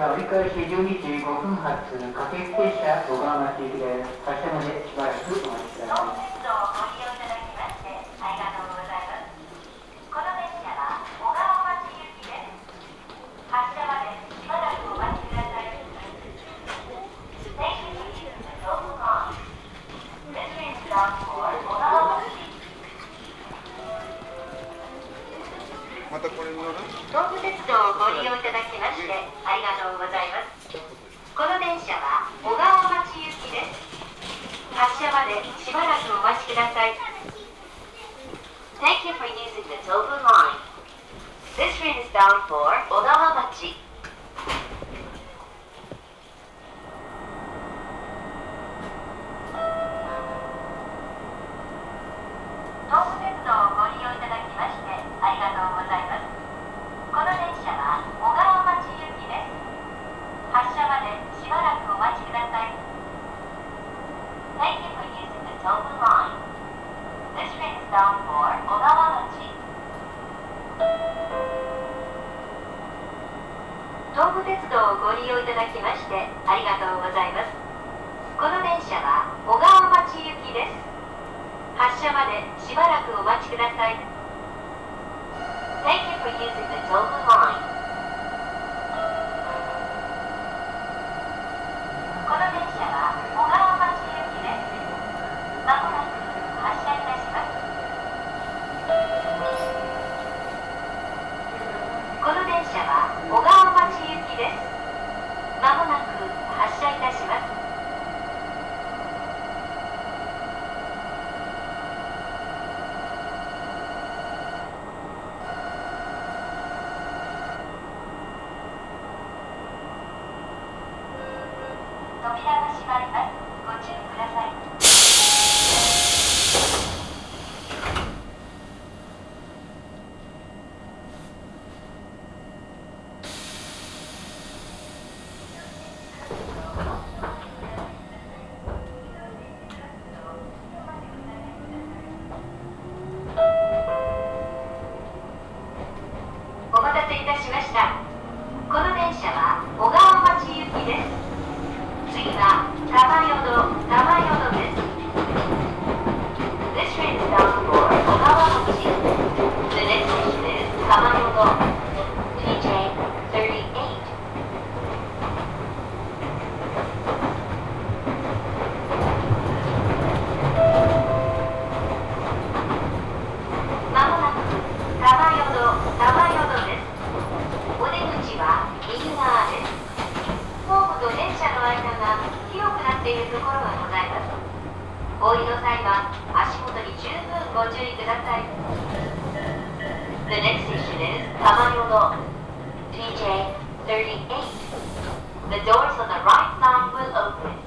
は折り返し12時5分発、各駅停車小川町行きです。発車までしばらくお待ちください。Thank you for using the Tobu line. This train is bound for Odawamachi. きましてありがとうございます。この電車は小川町行きです。発車までしばらくお待ちください。Thank you for using the t o m e have 次は玉淀玉淀です。お降りの際は足元に十分ご注意ください。The next station is Tamayodo TJ38 The doors on the right side will open.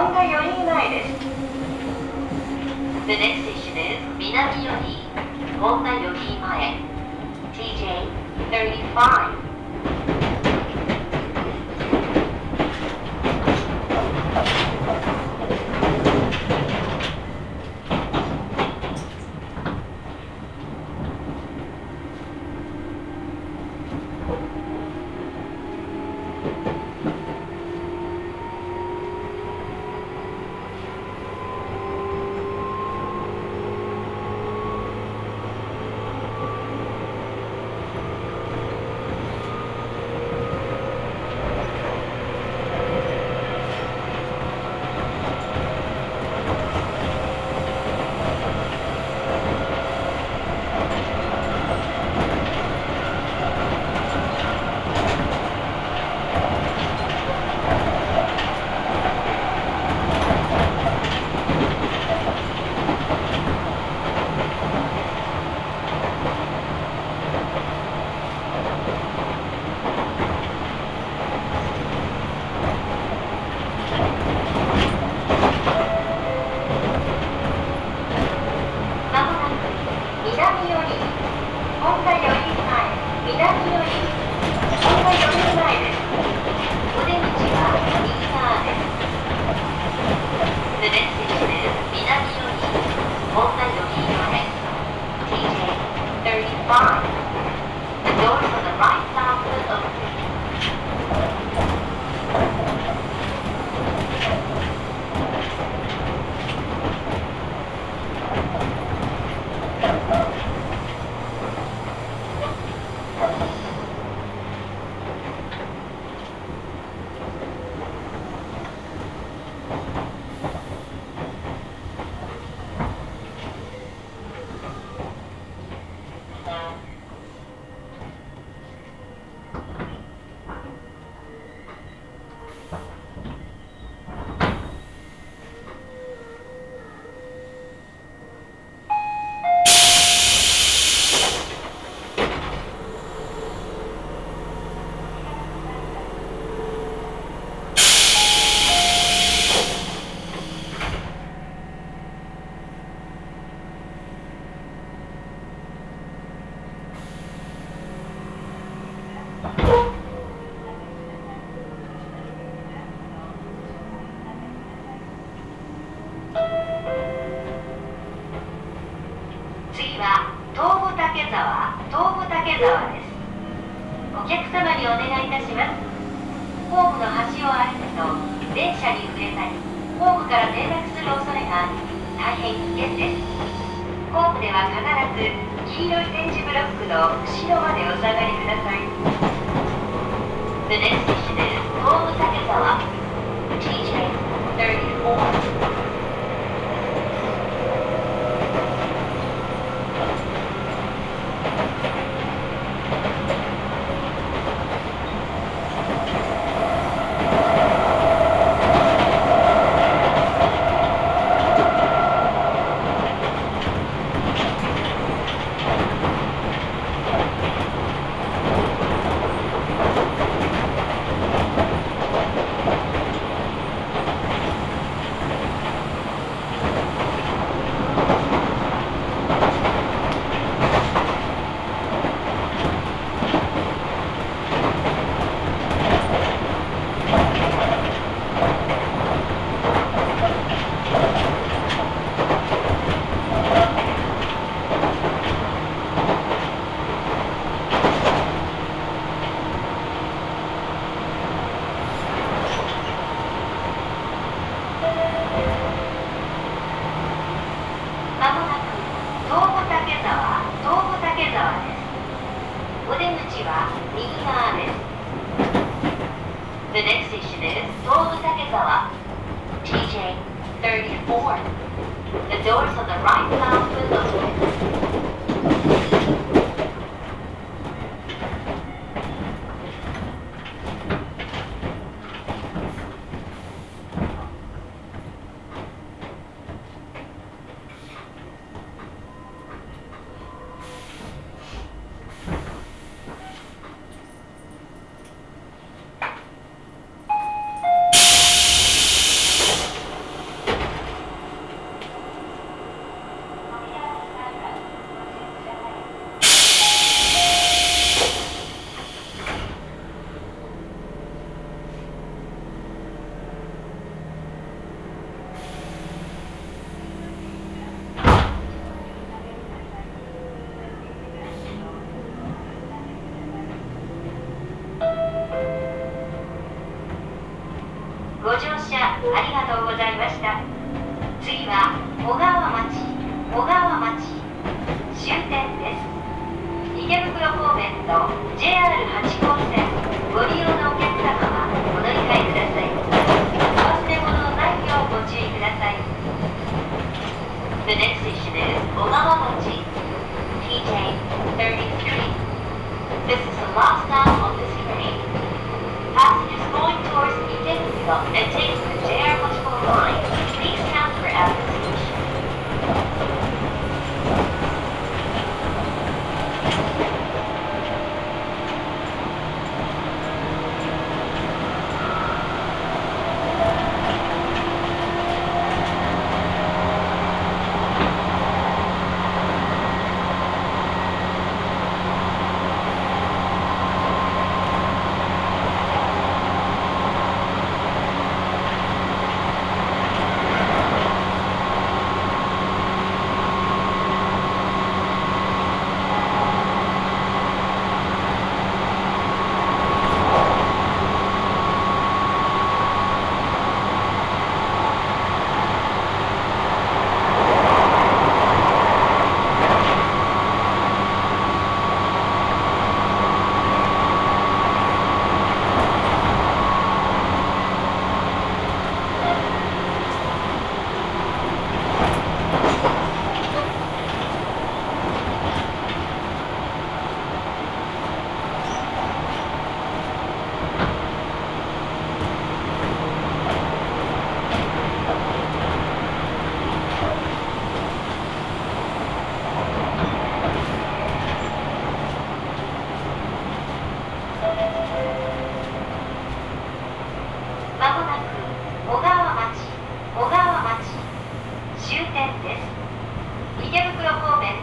本田より前です。The next station is 南より本田より前 TJ35 です。34. The doors on the right side windows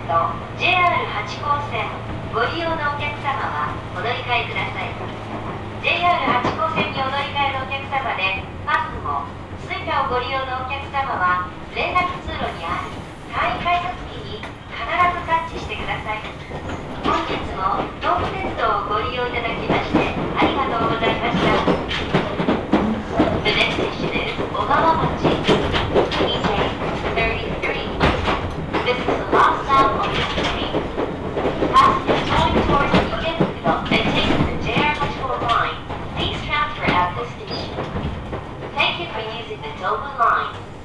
と JR8 号線ご利用のお客様はお乗り換えください。JR8 号線にお乗り換えのお客様でパスも Suica をご利用のお客様は連絡通路にある簡易改札機に必ずタッチしてください。本日も東武鉄道をご利用いただきましてありがとうございました。Thank you for using the Dobu line.